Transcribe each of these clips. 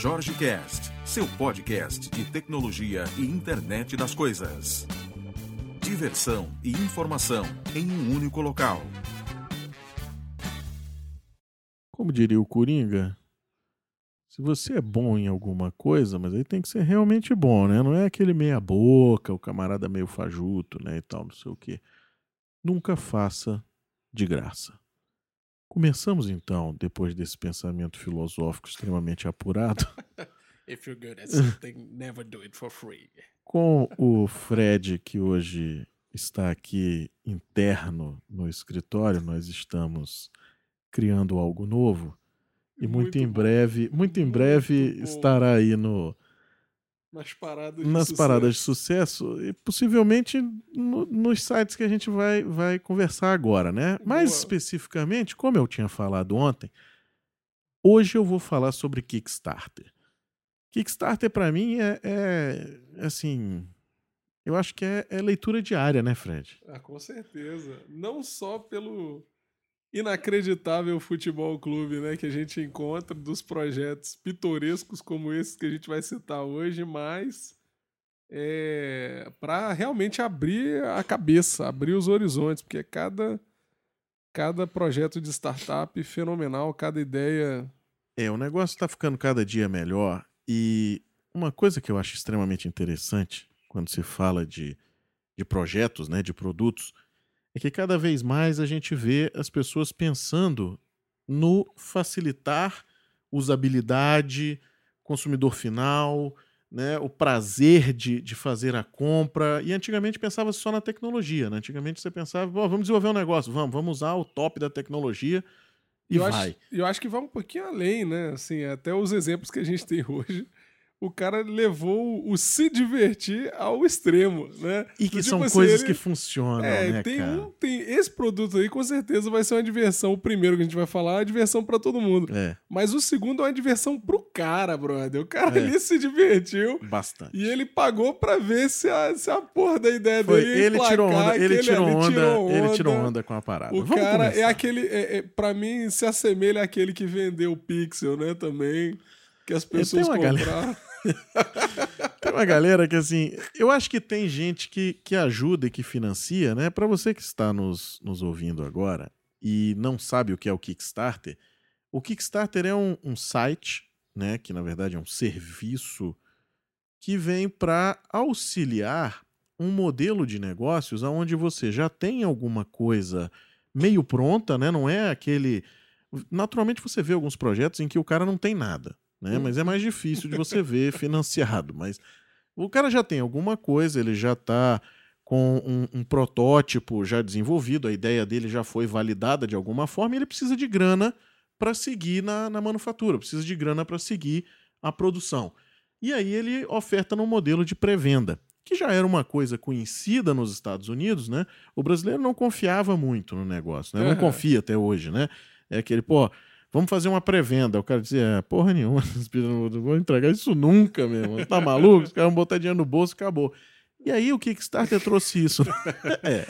Jorge Cast, seu podcast de tecnologia e internet das coisas. Diversão e informação em um único local. Como diria o Coringa, se você é bom em alguma coisa, mas aí tem que ser realmente bom, né? Não é aquele meia boca, o camarada meio fajuto, né, e tal, não sei o quê. Nunca faça de graça. Começamos então, depois desse pensamento filosófico extremamente apurado. If you're good at something, never do it for free. Com o Fred, que hoje está aqui interno no escritório, nós estamos criando algo novo. E muito, muito em breve, muito em breve bom. estará aí no, nas paradas nas de paradas de sucesso e possivelmente no, nos sites que a gente vai, vai conversar agora, né? Boa. Mais especificamente, como eu tinha falado ontem, hoje eu vou falar sobre Kickstarter. Kickstarter para mim é, é, assim, eu acho que é, é leitura diária, né, Fred? Ah, com certeza. Não só pelo inacreditável futebol clube, né, que a gente encontra dos projetos pitorescos como esses que a gente vai citar hoje, mas é, para realmente abrir a cabeça, abrir os horizontes, porque cada cada projeto de startup fenomenal, cada ideia. É, o negócio está ficando cada dia melhor e uma coisa que eu acho extremamente interessante quando se fala de, de projetos, né, de produtos, é que cada vez mais a gente vê as pessoas pensando no facilitar usabilidade, consumidor final, né, o prazer de, de fazer a compra. E antigamente pensava só na tecnologia. Né? Antigamente você pensava, vamos desenvolver um negócio, vamos, vamos usar o top da tecnologia e eu vai. Acho, eu acho que vai um pouquinho além, né? Assim, até os exemplos que a gente tem hoje o cara levou o se divertir ao extremo, né? E que tipo são assim, coisas ele... que funcionam, é, né, tem cara? Um, tem esse produto aí com certeza vai ser uma diversão. O primeiro que a gente vai falar é uma diversão para todo mundo. É. Mas o segundo é uma diversão pro cara, brother. O cara é. ali se divertiu. Bastante. E ele pagou para ver se a, se a porra da ideia Foi, dele ele tirou onda, ele, tirou onda, tirou onda, ele tirou onda com a parada. O Vamos cara é começar. é aquele, é, é, para mim se assemelha àquele que vendeu o Pixel, né, também, que as pessoas compraram. Galera... tem uma galera que, assim, eu acho que tem gente que, que ajuda e que financia, né? Para você que está nos, nos ouvindo agora e não sabe o que é o Kickstarter, o Kickstarter é um, um site, né? Que na verdade é um serviço que vem para auxiliar um modelo de negócios onde você já tem alguma coisa meio pronta, né? Não é aquele. Naturalmente você vê alguns projetos em que o cara não tem nada né? Mas é mais difícil de você ver financiado. Mas o cara já tem alguma coisa, ele já está com um, um, protótipo já desenvolvido, a ideia dele já foi validada de alguma forma, e ele precisa de grana para seguir na, na manufatura, precisa de grana para seguir a produção. E aí ele oferta num modelo de pré-venda, que já era uma coisa conhecida nos Estados Unidos, né? O brasileiro não confiava muito no negócio, né? Não confia até hoje, né? É aquele, pô, Vamos fazer uma pré-venda. O cara dizia, é, porra nenhuma, não vou entregar isso nunca mesmo. Tá maluco? Os caras vão botar dinheiro no bolso e acabou. E aí o Kickstarter trouxe isso. é.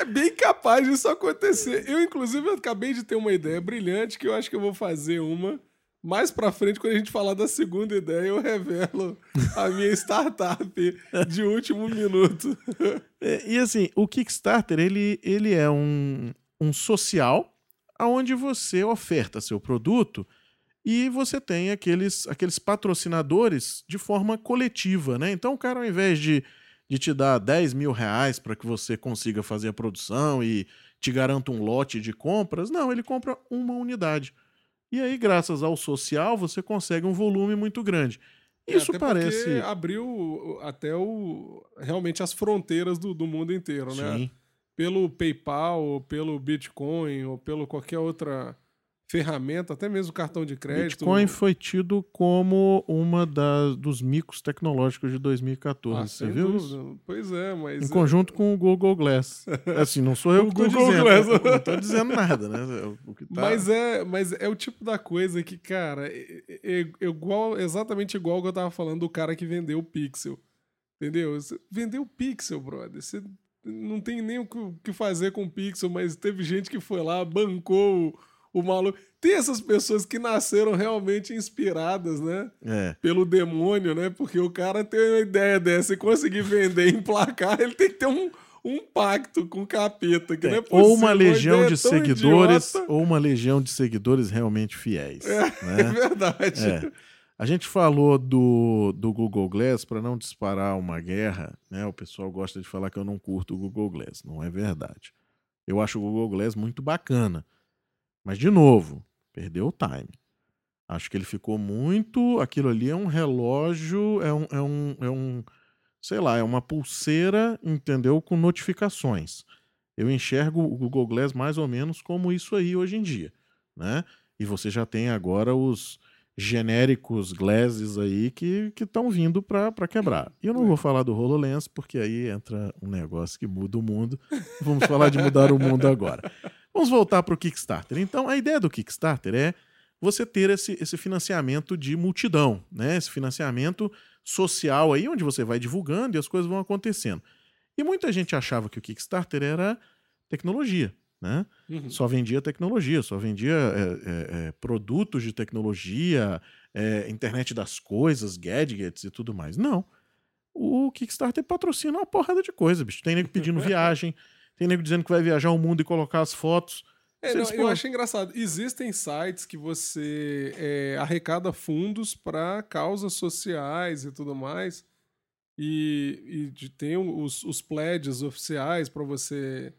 é bem capaz disso acontecer. Eu, inclusive, acabei de ter uma ideia brilhante que eu acho que eu vou fazer uma. Mais pra frente, quando a gente falar da segunda ideia, eu revelo a minha startup de último minuto. É, e assim, o Kickstarter, ele, ele é um, um social aonde você oferta seu produto e você tem aqueles, aqueles patrocinadores de forma coletiva, né? Então o cara, ao invés de, de te dar 10 mil reais para que você consiga fazer a produção e te garanta um lote de compras, não, ele compra uma unidade. E aí, graças ao social, você consegue um volume muito grande. É, Isso até parece. abriu até o, realmente as fronteiras do, do mundo inteiro, né? Pelo PayPal, ou pelo Bitcoin, ou pelo qualquer outra ferramenta, até mesmo cartão de crédito. Bitcoin foi tido como uma das, dos micos tecnológicos de 2014, ah, você viu? Dúvida. Pois é, mas... Em conjunto com o Google Glass. Assim, não sou eu que estou dizendo. Glass. Não estou dizendo nada, né? É o que tá... mas, é, mas é o tipo da coisa que, cara, é, é, é igual, exatamente igual que eu tava falando do cara que vendeu o Pixel. Entendeu? Vendeu o Pixel, brother. Você não tem nem o que fazer com o Pixel, mas teve gente que foi lá, bancou o, o maluco. Tem essas pessoas que nasceram realmente inspiradas, né? É. Pelo demônio, né? Porque o cara tem uma ideia dessa e conseguir vender e emplacar, ele tem que ter um, um pacto com o capeta, que não é possível. ou uma legião ideia de seguidores, idiota. ou uma legião de seguidores realmente fiéis. É, né? é verdade. É. A gente falou do, do Google Glass para não disparar uma guerra, né? O pessoal gosta de falar que eu não curto o Google Glass. Não é verdade. Eu acho o Google Glass muito bacana. Mas, de novo, perdeu o time. Acho que ele ficou muito. Aquilo ali é um relógio, é um, é um, é um sei lá, é uma pulseira, entendeu? Com notificações. Eu enxergo o Google Glass mais ou menos como isso aí hoje em dia, né? E você já tem agora os genéricos glasses aí que estão vindo para quebrar. E eu não vou falar do HoloLens, porque aí entra um negócio que muda o mundo. Vamos falar de mudar o mundo agora. Vamos voltar para o Kickstarter. Então, a ideia do Kickstarter é você ter esse, esse financiamento de multidão, né? Esse financiamento social aí, onde você vai divulgando e as coisas vão acontecendo. E muita gente achava que o Kickstarter era tecnologia, né? Uhum. Só vendia tecnologia, só vendia é, é, é, produtos de tecnologia, é, internet das coisas, gadgets e tudo mais. Não. O Kickstarter patrocina uma porrada de coisa, bicho. Tem nego pedindo viagem, tem nego dizendo que vai viajar o mundo e colocar as fotos. É, não, eu acho engraçado. Existem sites que você é, arrecada fundos para causas sociais e tudo mais. E, e tem os, os pledges oficiais para você.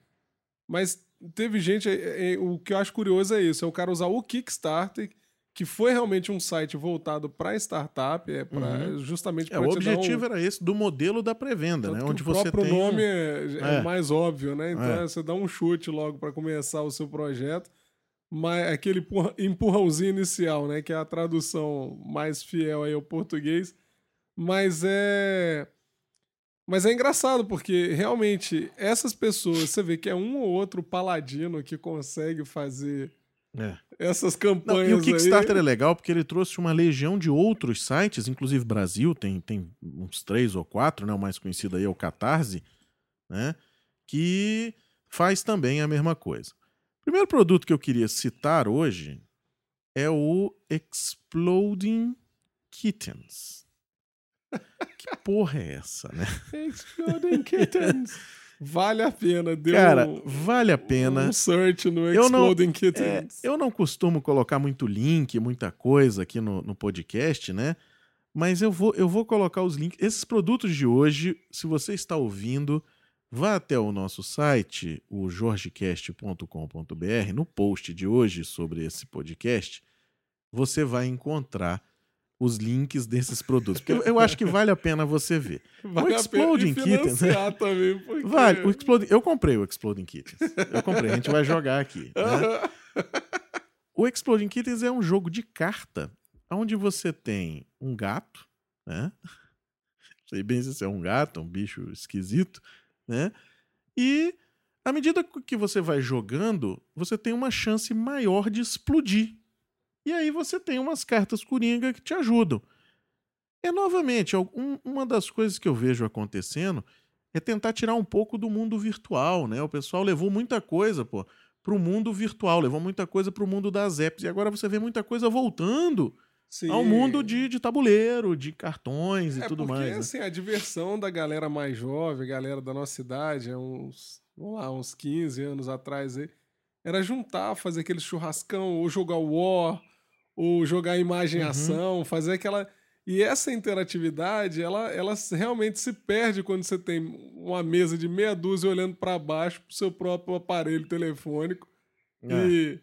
Mas teve gente. é, é, o que eu acho curioso é isso: é o cara usar o Kickstarter, que foi realmente um site voltado para startup, é pra, Uhum. justamente É, para o objetivo era esse do modelo da pré-venda, né? Onde o você próprio tem um- nome é, é É. mais óbvio, né? Então É. é, você dá um chute logo para começar o seu projeto, mas aquele empurrãozinho inicial, né? Que é a tradução mais fiel aí ao português. Mas é. Mas é engraçado, porque realmente essas pessoas, você vê que é um ou outro paladino que consegue fazer É. essas Não, campanhas e o Kickstarter aí. é legal porque ele trouxe uma legião de outros sites, inclusive Brasil, tem, tem uns três ou quatro, né? O mais conhecido aí é o Catarse, né? Que faz também a mesma coisa. O primeiro produto que eu queria citar hoje é o Exploding Kittens. Que porra é essa, né? Exploding Kittens. Vale a pena. Deu Cara, um- vale a pena. Um search no Eu não- Exploding É, Kittens. eu não costumo colocar muito link, muita coisa aqui no, no podcast, né? Mas eu vou, eu vou colocar os links. Esses produtos de hoje, se você está ouvindo, vá até o nosso site, o jorgecast.com.br. No post de hoje sobre esse podcast, você vai encontrar os links desses produtos. Porque eu- acho que vale a pena você ver. Vale a Exploding Kittens, financiar também, porque... Vale. O Exploding, eu comprei o Exploding Kittens. Eu comprei. A gente vai jogar aqui. né? O Exploding Kittens é um jogo de carta, onde você tem um gato, né? Não sei bem se é um gato, um bicho esquisito, né? E à medida que você vai jogando, você tem uma chance maior de explodir. E aí você tem umas cartas coringa que te ajudam. É novamente, algum- uma das coisas que eu vejo acontecendo é tentar tirar um pouco do mundo virtual, né? O pessoal levou muita coisa, pô, pro mundo virtual, levou muita coisa pro mundo das apps. E agora você vê muita coisa voltando Sim. ao mundo de, de tabuleiro, de cartões e é tudo porque, mais. né? assim, a diversão da galera mais jovem, galera da nossa idade, é uns, vamos lá, uns 15 anos atrás aí, era juntar, fazer aquele churrascão, ou jogar War, ou jogar imagem Uhum. ação, fazer aquela... E essa interatividade, ela, ela realmente se perde quando você tem uma mesa de meia dúzia olhando para baixo pro seu próprio aparelho telefônico É. e...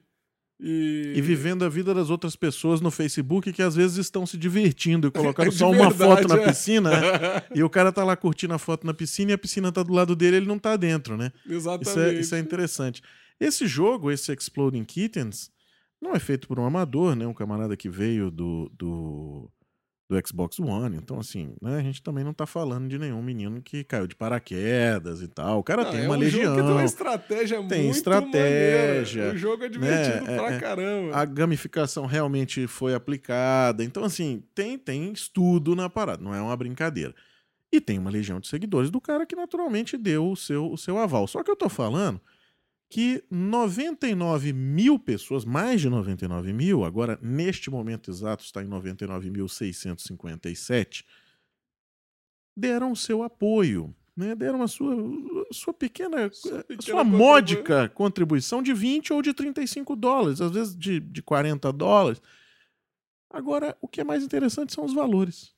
E, E vivendo a vida das outras pessoas no Facebook que às vezes estão se divertindo e colocaram De só uma verdade, foto na é. piscina, né? E o cara tá lá curtindo a foto na piscina e a piscina tá do lado dele, ele não tá dentro, né? Exatamente. Isso é, isso é interessante. Esse jogo, esse Exploding Kittens, não é feito por um amador, né? Um camarada que veio do, do, do Xbox One. Então, assim, né? a gente também não tá falando de nenhum menino que caiu de paraquedas e tal. O cara Não, tem é uma um legião. Tem uma estratégia Tem muito estratégia, maneira. O jogo é divertido né, pra é- caramba. A gamificação realmente foi aplicada. Então, assim, tem, tem estudo na parada, não é uma brincadeira. E tem uma legião de seguidores do cara que naturalmente deu o seu, o seu aval. Só que eu tô falando que 99 mil pessoas, mais de 99 mil, agora neste momento exato está em 99.657, deram seu apoio, né? deram a sua, a sua pequena, Sua pequena sua módica contribuição de 20 ou de 35 dólares, às vezes de, de 40 dólares. Agora, o que é mais interessante são os valores.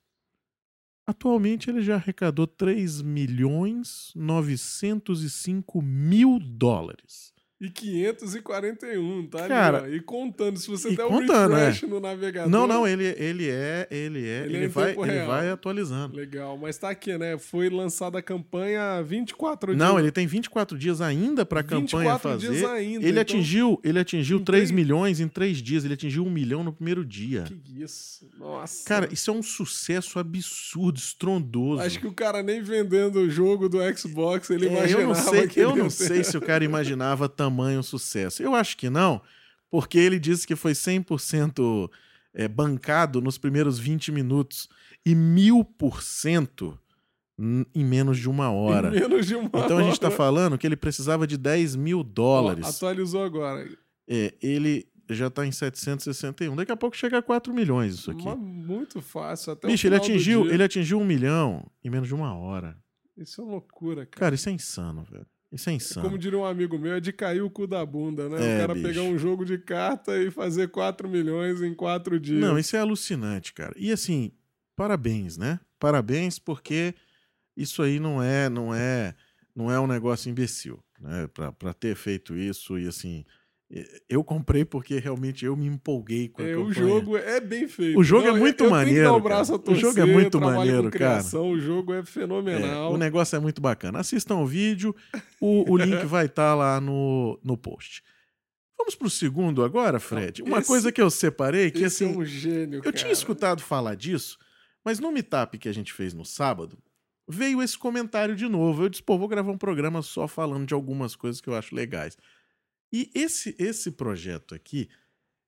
Atualmente ele já arrecadou 3 milhões 905 mil dólares. E 541, tá? ali, Cara, ó. e contando, se você der um contando, refresh no navegador. Não, não, ele, ele é, ele é, Ele ele, é vai, ele real. vai atualizando. Legal, mas tá aqui, né? Foi lançada a campanha há 24 Não, dias. ele tem 24 dias ainda para a campanha 24 fazer. dias ainda. ele então- atingiu, ele atingiu em 3 três- milhões em 3 dias, ele atingiu 1 milhão no primeiro dia. Que isso? Nossa. Cara, isso é um sucesso absurdo, estrondoso. Acho que o cara nem vendendo o jogo do Xbox, ele É, imaginava eu não sei, eu não ter. sei se o cara imaginava tamanho sucesso. Eu acho que não, porque ele disse que foi 100% é, bancado nos primeiros 20 minutos e mil por cento em menos de uma hora. Em menos de uma Então a gente está hora. falando que ele precisava de 10 mil dólares. atualizou agora. É, ele já está em 761. Daqui a pouco chega a 4 milhões isso aqui. Mas muito fácil. Até Bicho, ele atingiu, ele atingiu um milhão em menos de uma hora. Isso é loucura, cara. Cara, isso é insano, velho. Isso é insano. Como diria um amigo meu, é de cair o cu da bunda, né? É, o cara bicho. pegar um jogo de carta e fazer 4 milhões em 4 dias. Não, isso é alucinante, cara. E assim, parabéns, né? Parabéns porque isso aí não é, não é, não é um negócio imbecil, né? Pra, pra ter feito isso e assim, eu comprei porque realmente eu me empolguei com a É, o campanha. jogo é bem feito. O jogo é Não, muito eu, eu maneiro, dar o braço cara. a torcer, O jogo é muito maneiro, com cara. criação, O jogo é É, fenomenal. o negócio é muito bacana. Assistam o vídeo, o, o link vai estar lá no, no post. Vamos pro segundo agora, Fred. Uma esse- coisa que eu separei, que Esse assim, é um gênio, Eu cara. tinha escutado falar disso, mas no meetup que a gente fez no sábado, veio esse comentário de novo. Eu disse, pô, vou gravar um programa só falando de algumas coisas que eu acho legais. E esse, esse projeto aqui,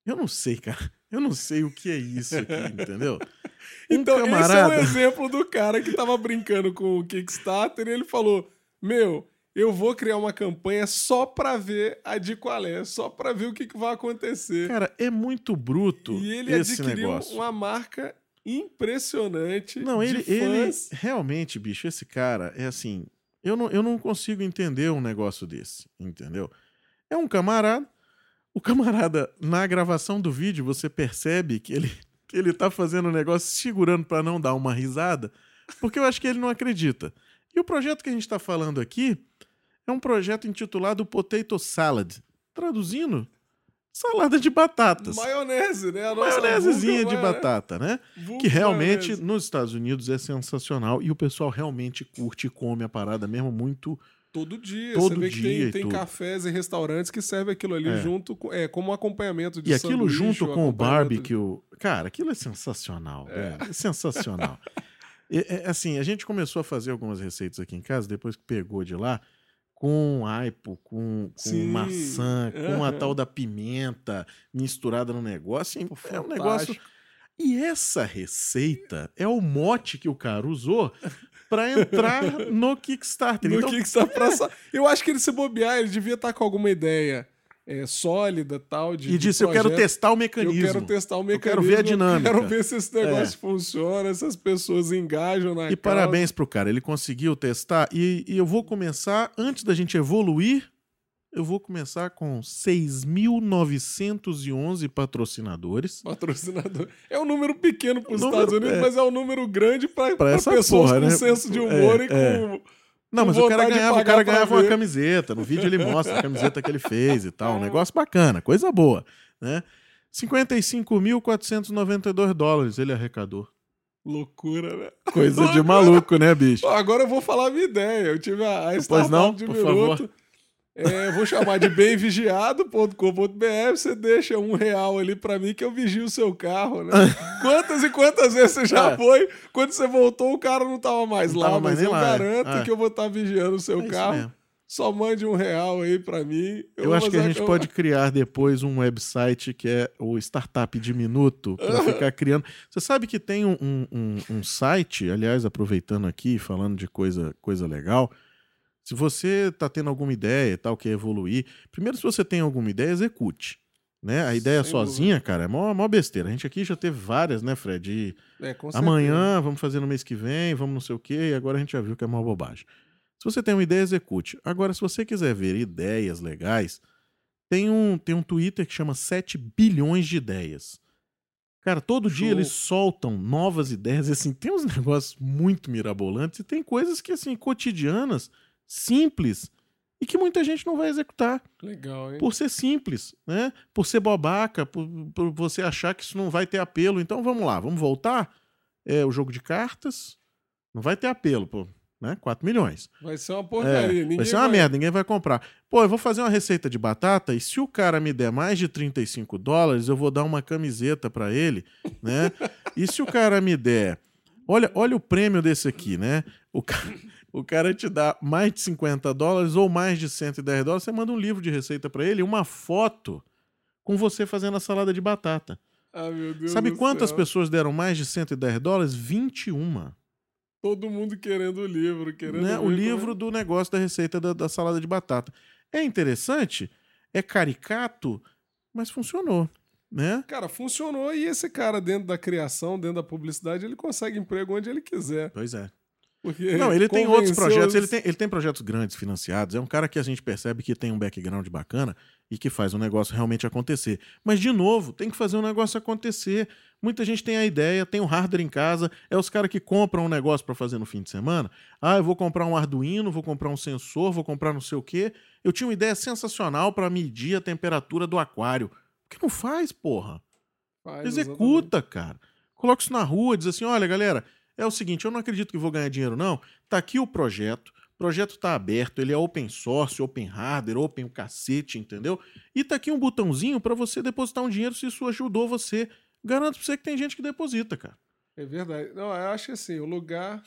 eu não sei, cara. Eu não sei o que é isso aqui, entendeu? Um Então, camarada. esse é um exemplo do cara que tava brincando com o Kickstarter e ele falou: Meu, eu vou criar uma campanha só pra ver a de qual é, só pra ver o que, que vai acontecer. Cara, é muito bruto e ele esse adquiriu negócio. uma marca impressionante. Não, ele, ele realmente, bicho, esse cara é assim. Eu não, eu não consigo entender um negócio desse, entendeu? É um camarada. O camarada, na gravação do vídeo, você percebe que ele, que ele tá fazendo o negócio segurando pra não dar uma risada, porque eu acho que ele não acredita. E o projeto que a gente tá falando aqui é um projeto intitulado Potato Salad. Traduzindo, salada de batatas. Maionese, né? A nossa Maionesezinha de maionese. batata, né? Vulgo Que realmente maionese. nos Estados Unidos é sensacional e o pessoal realmente curte e come a parada mesmo muito. Todo dia. Todo Você vê dia que tem, tem cafés e restaurantes que servem aquilo ali É. junto com, é, como acompanhamento de e aquilo junto com o de- barbecue. Cara, aquilo é sensacional. velho. É, sensacional. É, assim, a gente começou a fazer algumas receitas aqui em casa, depois que pegou de lá, com aipo, com, com maçã, com a tal da pimenta misturada no negócio. Assim, é um negócio. E essa receita é o mote que o cara usou para entrar no Kickstarter. No então, Kickstarter pra sa- Eu acho que ele se bobear, ele devia estar com alguma ideia é, sólida tal. De, e de disse: Eu quero testar o Eu mecanismo. quero testar o Eu mecanismo. quero ver a dinâmica. É. quero ver se esse negócio funciona, se as pessoas engajam na E causa. parabéns pro cara, ele conseguiu testar. E, e eu vou começar, antes da gente evoluir, eu vou começar com 6.911 patrocinadores. Patrocinador. É um número pequeno para os Estados Unidos, é. mas é um número grande para pessoas porra, com né? senso de humor É, e com. é. Não, mas o cara ganhava, o cara ganhava uma camiseta. No vídeo ele mostra a camiseta que ele fez e tal. Um É. negócio bacana, coisa boa. Né? 55.492 dólares ele arrecadou. Loucura, né? Coisa de maluco, né, bicho? Agora eu vou falar a minha ideia. Eu tive a, a Pois não, de por minuto. É, eu vou chamar de bemvigiado.com.br. Você deixa um real ali pra mim que eu vigio o seu carro, né? quantas e quantas vezes você já É. foi? Quando você voltou, o cara não tava mais Não lá, tava mais mas nem eu lá, garanto É. que eu vou estar vigiando o seu É carro. Só mande um real aí pra mim. Eu, vou acho que a gente pode criar depois um website que é o Startup de Minuto, para ficar criando. Você sabe que tem um, um- um- um site, aliás, aproveitando aqui, falando de coisa, coisa legal. Se você está tendo alguma ideia e tal, quer evoluir, primeiro, se você tem alguma ideia, execute. Né? A ideia Sem sozinha, dúvida. cara, é mó, mó besteira. A gente aqui já teve várias, né, Fred? E É, amanhã, vamos fazer no mês que vem, vamos não sei o quê, e agora a gente já viu que é uma bobagem. Se você tem uma ideia, execute. Agora, se você quiser ver ideias legais, tem um, tem um Twitter que chama 7 bilhões de ideias. Cara, todo dia Show. eles soltam novas ideias, assim, tem uns negócios muito mirabolantes e tem coisas que, assim, cotidianas, simples, e que muita gente não vai executar Legal, hein? por ser simples, né? Por ser bobaca, por, por você achar que isso não vai ter apelo. Então vamos lá, vamos voltar. É o jogo de cartas não vai ter apelo, pô, né? 4 milhões. Vai ser uma É, porcaria. Ninguém vai ser uma merda, ninguém vai comprar. Pô, eu vou fazer uma receita de batata e se o cara me der mais de 35 dólares, eu vou dar uma camiseta pra ele, né? e se o cara me der. Olha, olha o prêmio desse aqui, né? O cara, o cara te dá mais de 50 dólares ou mais de 110 dólares, você manda um livro de receita pra ele, uma foto com você fazendo a salada de batata. Ah, meu Deus Sabe quantas céu. pessoas deram mais de 110 dólares? 21. Todo mundo querendo o livro, querendo né, o é- livro do negócio da receita da, da salada de batata. É interessante, é caricato, mas funcionou, né? Cara, funcionou e esse cara dentro da criação, dentro da publicidade, ele consegue emprego onde ele quiser. Pois é. Porque Não, ele tem outros projetos, os- ele tem, ele tem projetos grandes financiados, é um cara que a gente percebe que tem um background bacana e que faz o negócio realmente acontecer. Mas, de novo, tem que fazer o negócio acontecer. Muita gente tem a ideia, tem o hardware em casa, é os caras que compram um negócio para fazer no fim de semana. Ah, eu vou comprar um Arduino, vou comprar um sensor, vou comprar não sei o quê. Eu tinha uma ideia sensacional para medir a temperatura do aquário. Por que não faz, porra? Faz, Executa, cara. Coloca isso na rua, diz assim: olha, galera, é o seguinte, eu não acredito que vou ganhar dinheiro, não. Tá aqui o projeto. O projeto tá aberto, ele é open source, open hardware, open o cacete, entendeu? E tá aqui um botãozinho para você depositar um dinheiro se isso ajudou você. Garanto pra você que tem gente que deposita, cara. É verdade. Não, eu acho que assim, o lugar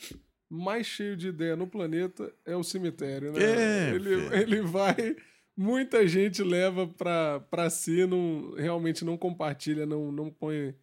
mais cheio de ideia no planeta é o cemitério, né? É, ele, ele vai. Muita gente leva pra, pra si, não, realmente não compartilha, não, não põe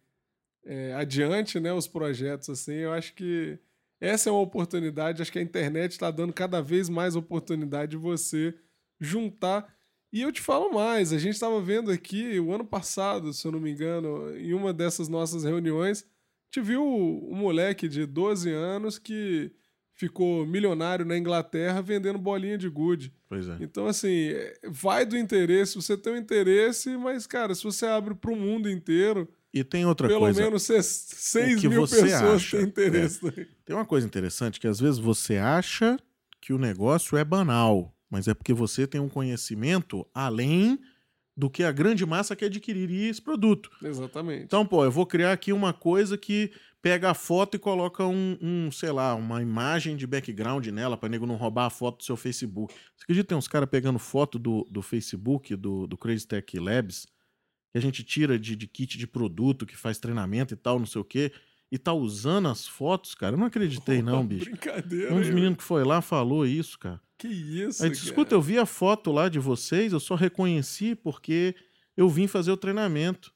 é, adiante né, os projetos assim. Eu acho que essa é uma oportunidade. Acho que a internet está dando cada vez mais oportunidade de você juntar. E eu te falo mais, a gente estava vendo aqui o ano passado, se eu não me engano, em uma dessas nossas reuniões, te viu um moleque de 12 anos que ficou milionário na Inglaterra vendendo bolinha de gude. Pois é. Então, assim, é, vai do interesse, você tem um interesse, mas, cara, se você abre para o mundo inteiro, E tem outra pelo coisa. menos 6 que mil você pessoas acha, têm interesse. Tem uma coisa interessante que às vezes você acha que o negócio é banal, mas é porque você tem um conhecimento além do que a grande massa quer adquirir esse produto. Exatamente. Então, pô, eu vou criar aqui uma coisa que pega a foto e coloca um, um, sei lá, uma imagem de background nela para nego não roubar a foto do seu Facebook. Você acredita que tem uns caras pegando foto do, do Facebook, do, do Crazy Tech Labs, que a gente tira de, de kit de produto, que faz treinamento e tal, não sei o quê, e tá usando as fotos, cara? Eu não acreditei, não, bicho. Brincadeira. Um dos meninos que foi lá falou isso, cara. Que isso, Aí disse, cara. escuta, eu vi a foto lá de vocês, eu só reconheci porque eu vim fazer o treinamento.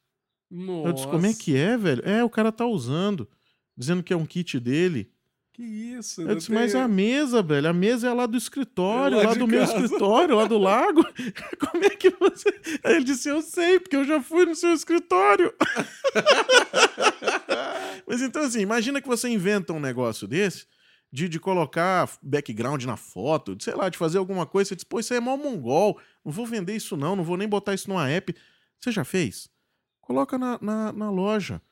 Nossa. Eu disse, como é que é, velho? É, o cara tá usando, dizendo que é um kit dele. Que isso? Eu disse, tem- mas a mesa, velho, a mesa é lá do escritório, É lá lá do meu casa. escritório, lá do lago. Como é que você. Aí ele disse, eu sei, porque eu já fui no seu escritório. mas então, assim, imagina que você inventa um negócio desse. De, de colocar background na foto, de, sei lá, de fazer alguma coisa, você diz, pô, isso aí é mó mongol, não vou vender isso não, não vou nem botar isso numa app. Você já fez? Coloca na, na, na loja.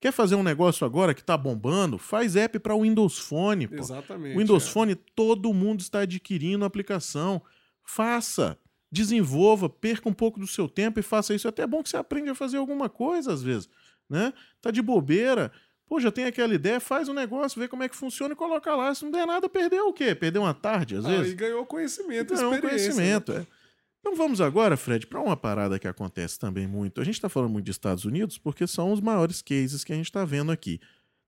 Quer fazer um negócio agora que tá bombando? Faz app para Windows Phone, pô. Exatamente. Windows é. Phone, todo mundo está adquirindo a aplicação. Faça, desenvolva, perca um pouco do seu tempo e faça isso. É até bom que você aprende a fazer alguma coisa às vezes, né? Tá de bobeira. Pô, já tem aquela ideia, faz um negócio, vê como é que funciona e coloca lá. Se não der nada, perdeu o quê? Perdeu uma tarde, às Ah, vezes? e ganhou conhecimento, é um experiência. conhecimento, né? é. Então vamos agora, Fred, para uma parada que acontece também muito. A gente está falando muito de Estados Unidos porque são os maiores cases que a gente está vendo aqui.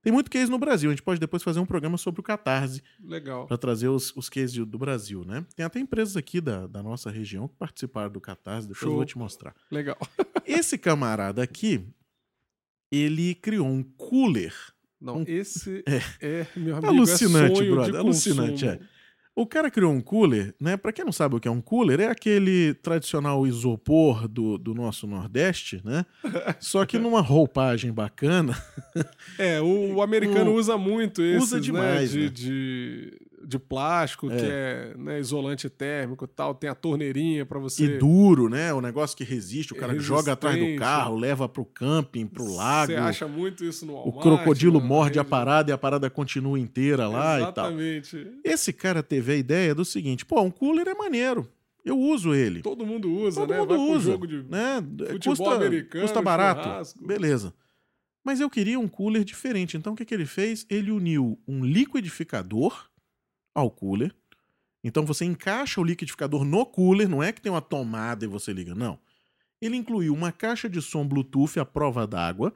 Tem muito case no Brasil. A gente pode depois fazer um programa sobre o Catarse Legal. para trazer os, os cases do- Brasil, né? Tem até empresas aqui da, da nossa região que participaram do Catarse. Depois eu Show. vou te mostrar. Legal. Esse camarada aqui, ele criou um cooler Não, esse É. é, meu amigo, Alucinante, é sonho brother, alucinante, é. O cara criou um cooler, né? Pra quem não sabe o que é um cooler, é aquele tradicional isopor do, do nosso Nordeste, né? Só que numa roupagem bacana. É, o, o americano O- usa muito esses, usa demais, né? De, né? de, de plástico, que é né, isolante térmico e tal. Tem a torneirinha pra você... E duro, né? O negócio que resiste, o cara É joga atrás do carro, leva pro camping, pro lago. Você acha muito isso no O Walmart, crocodilo na morde a parada e a parada continua inteira lá e tal. Exatamente. Esse cara teve a ideia do seguinte: pô, um cooler é maneiro. Eu uso ele. Todo mundo usa, Todo né? mundo Vai usa. jogo de... né? futebol custa, americano, custa barato. churrasco. Beleza. Mas eu queria um cooler diferente. Então o que, que ele fez? Ele uniu um liquidificador ao cooler. Então você encaixa o liquidificador no cooler, não é que tem uma tomada e você liga, não. Ele incluiu uma caixa de som Bluetooth à prova d'água,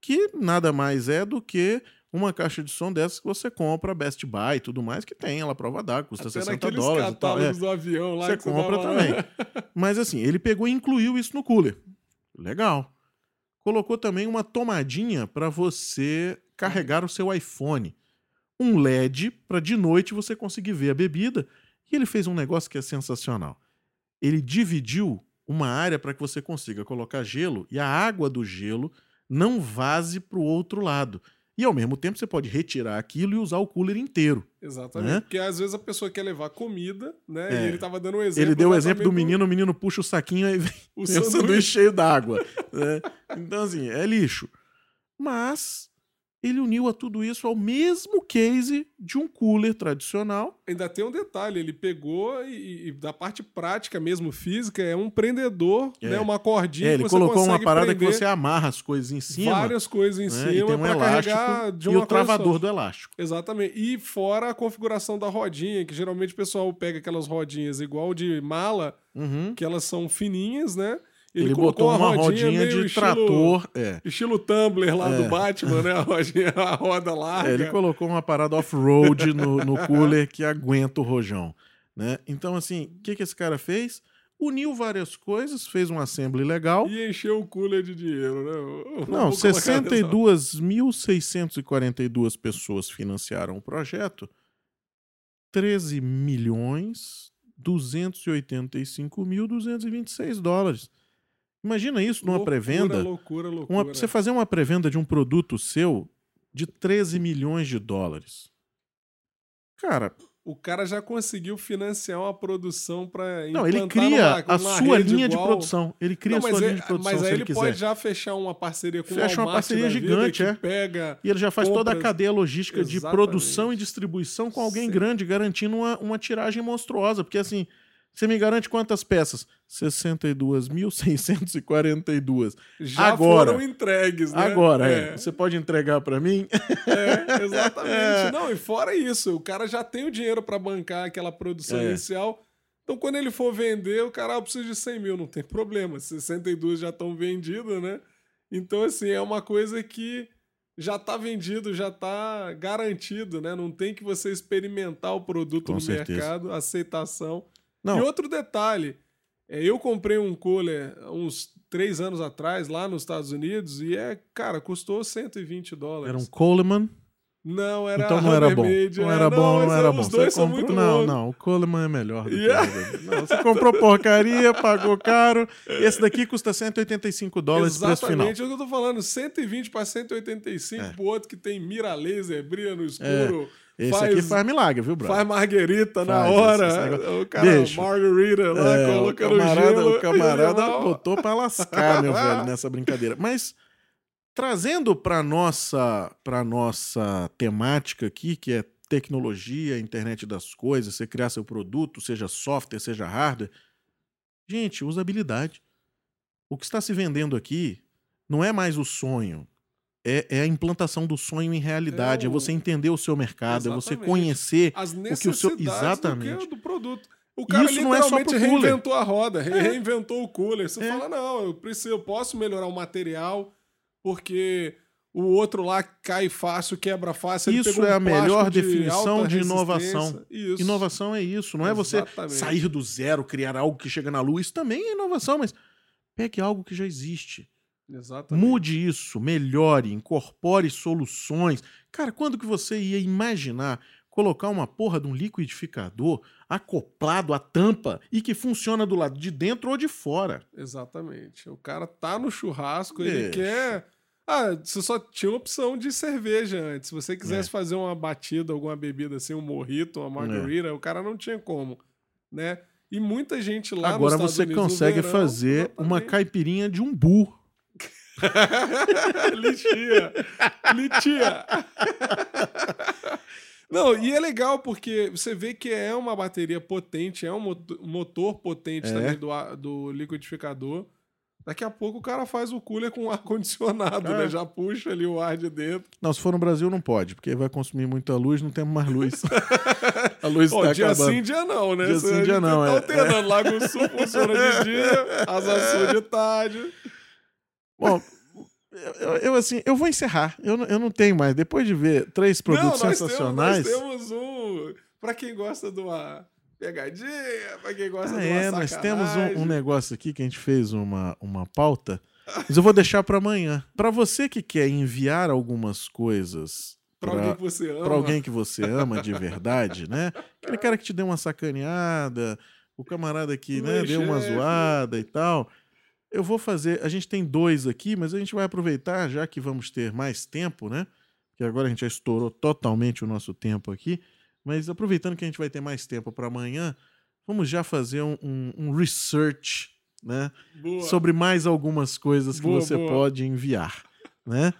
que nada mais é do que uma caixa de som dessas que você compra Best Buy e tudo mais, que tem ela à prova d'água, custa Até 60 naqueles dólares e tal. É. catálogos do avião lá Você que você compra também. Mas assim, ele pegou e incluiu isso no cooler. Legal. Colocou também uma tomadinha para você carregar o seu iPhone. Um LED para de noite você conseguir ver a bebida. E ele fez um negócio que é sensacional. Ele dividiu uma área para que você consiga colocar gelo e a água do gelo não vaze para o outro lado. E ao mesmo tempo você pode retirar aquilo e usar o cooler inteiro. Exatamente. Né? Porque às vezes a pessoa quer levar comida, né? É. E ele tava dando um exemplo. Ele deu o exemplo do menino, o menino puxa o saquinho e vem O um sanduíche sanduíche. cheio d'água. né? Então, assim, é lixo. Mas ele uniu a tudo isso ao mesmo case de um cooler tradicional. Ainda tem um detalhe, ele pegou e, e da parte prática mesmo, física, é um prendedor, É. né? Uma cordinha É, que ele colocou uma parade que você amarra as coisas em cima. várias coisas em né? E cima tem um carregar elástico de e uma o coisa travador só. do elástico. Exatamente. E fora a configuração da rodinha, que geralmente o pessoal pega aquelas rodinhas igual de mala, Uhum. que elas são fininhas, né? Ele, botou uma rodinha, meio de estilo- trator. É. Estilo Tumblr lá É. do Batman, né? A, rodinha, a roda larga. É, ele colocou uma parada off-road no, no cooler que aguenta o rojão. Né? Então, assim, o que, que esse cara fez? Uniu várias coisas, fez um assembly legal. E encheu o cooler de dinheiro, né? Vamos Não, colocar dessa- 62.642 pessoas financiaram o projeto. 13 milhões 285.226 dólares. Imagina isso numa pré-venda. Loucura, loucura. Uma- Você fazer uma pré-venda de um produto seu de 13 milhões de dólares. Cara, O cara já conseguiu financiar uma produção para não, ele cria a sua linha de produção. Ele cria Não, a sua é- linha de produção mas aí ele ele pode já fechar uma parceria com o Fecha uma parceria gigante, é. pega E ele já faz toda a cadeia logística de Exatamente. produção e distribuição com alguém Sim. grande, garantindo uma, uma tiragem monstruosa. Porque assim, você me garante quantas peças? 62.642. já Agora. foram entregues, né? Agora, é. Você pode entregar para mim? É, exatamente. É. Não, e fora isso, o cara já tem o dinheiro para bancar aquela produção É. inicial. Então, quando ele for vender, o cara ah, precisa de 100 mil, não tem problema. 62 já estão vendidas, né? Então, assim, é uma coisa que já está vendido, já está garantido, né? Não tem que você experimentar o produto Com no certeza. mercado, aceitação. Não. E outro detalhe, é, eu comprei um cooler uns três anos atrás, lá nos Estados Unidos, e é, cara, custou 120 dólares. Era um Coleman. Não, era então não era bom. Não é, era bom, não era os bom. dois Você são comprou- muito Não, bons. não, o Coleman é melhor. Do que Yeah. o Hammermade. não, você comprou porcaria, pagou caro. Esse daqui custa 185 dólares preço final. Exatamente, é o que eu tô falando. 120 para 185 É. pro outro que tem mira laser, brilha no escuro. Esse faz, aqui faz milagre, viu, brother? faz marguerita na Faz hora. esse negócio. o cara, Bicho, margarita lá, É, o colocando camarada, gelo. o camarada botou pra lascar, meu velho, nessa brincadeira. Mas trazendo pra nossa, pra nossa temática aqui, que é tecnologia, internet das coisas, você criar seu produto, seja software, seja hardware. Gente, usabilidade. O que está se vendendo aqui não é mais o sonho. É, é a implantação do sonho em realidade. É, É o- você entender o seu mercado, é você Exatamente. conhecer as o que o seu- do, exatamente. que, do produto. O cara Isso não é só literalmente pro cooler. reinventou a roda, re- reinventou o cooler. Você É. fala, não, eu preciso, eu posso melhorar o material, porque o outro lá cai fácil, quebra fácil. Isso um é a melhor de definição de inovação. Isso. Inovação é isso, não é você Exatamente. sair do zero, criar algo que chega na lua. Isso também é inovação, mas pegue algo que já existe. Exatamente. Mude isso, melhore, incorpore soluções. Cara, quando que você ia imaginar colocar uma porra de um liquidificador acoplado à tampa e que funciona do lado de dentro ou de fora. Exatamente. O cara tá no churrasco, ele Bicho. quer. Ah, você só tinha opção de cerveja antes. Se você quisesse É. fazer uma batida, alguma bebida assim, um morrito, uma margarita, o cara não tinha como, né? E muita gente lá Agora você Unidos, consegue verão, fazer uma exatamente. caipirinha de umbu. Litia. Litia. Não, e é legal porque você vê que é uma bateria potente, é um moto- motor potente É. também do, do liquidificador. Daqui a pouco o cara faz o cooler com ar-condicionado, É. né? Já puxa ali o ar de dentro. Não, se for no Brasil não pode, porque vai consumir muita luz, não temos mais luz. a luz está dia acabando. sim, dia não, né? Dia sim, dia gente não, Tá é. alternando. Lago Sul funciona de dia, Asa Sul de tarde. Bom, eu, eu, assim, eu vou encerrar. Eu, não- eu não tenho mais. Depois de ver três produtos não, nós sensacionais. Temos, nós temos um. Pra quem gosta de uma pegadinha, pra quem gosta Ah, de uma é, nós temos um, um sacanagem. negócio aqui que a gente fez uma, uma pauta, mas eu vou deixar para amanhã. Para você que quer enviar algumas coisas pra- alguém que você ama. alguém que você ama de verdade, né? Aquele cara que te deu uma sacaneada, o camarada que né, meu deu uma chefe. zoada e tal. Eu vou fazer. A gente tem dois aqui, mas a gente vai aproveitar, já que vamos ter mais tempo, né? Porque agora a gente já estourou totalmente o nosso tempo aqui. Mas aproveitando que a gente vai ter mais tempo para amanhã, vamos já fazer um, um- um research, né? Boa. sobre mais algumas coisas que Boa, você boa. pode enviar, né?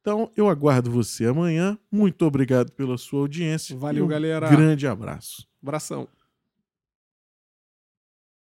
Então, eu aguardo você amanhã. Muito obrigado pela sua audiência. Valeu, um galera. Grande abraço. Abração.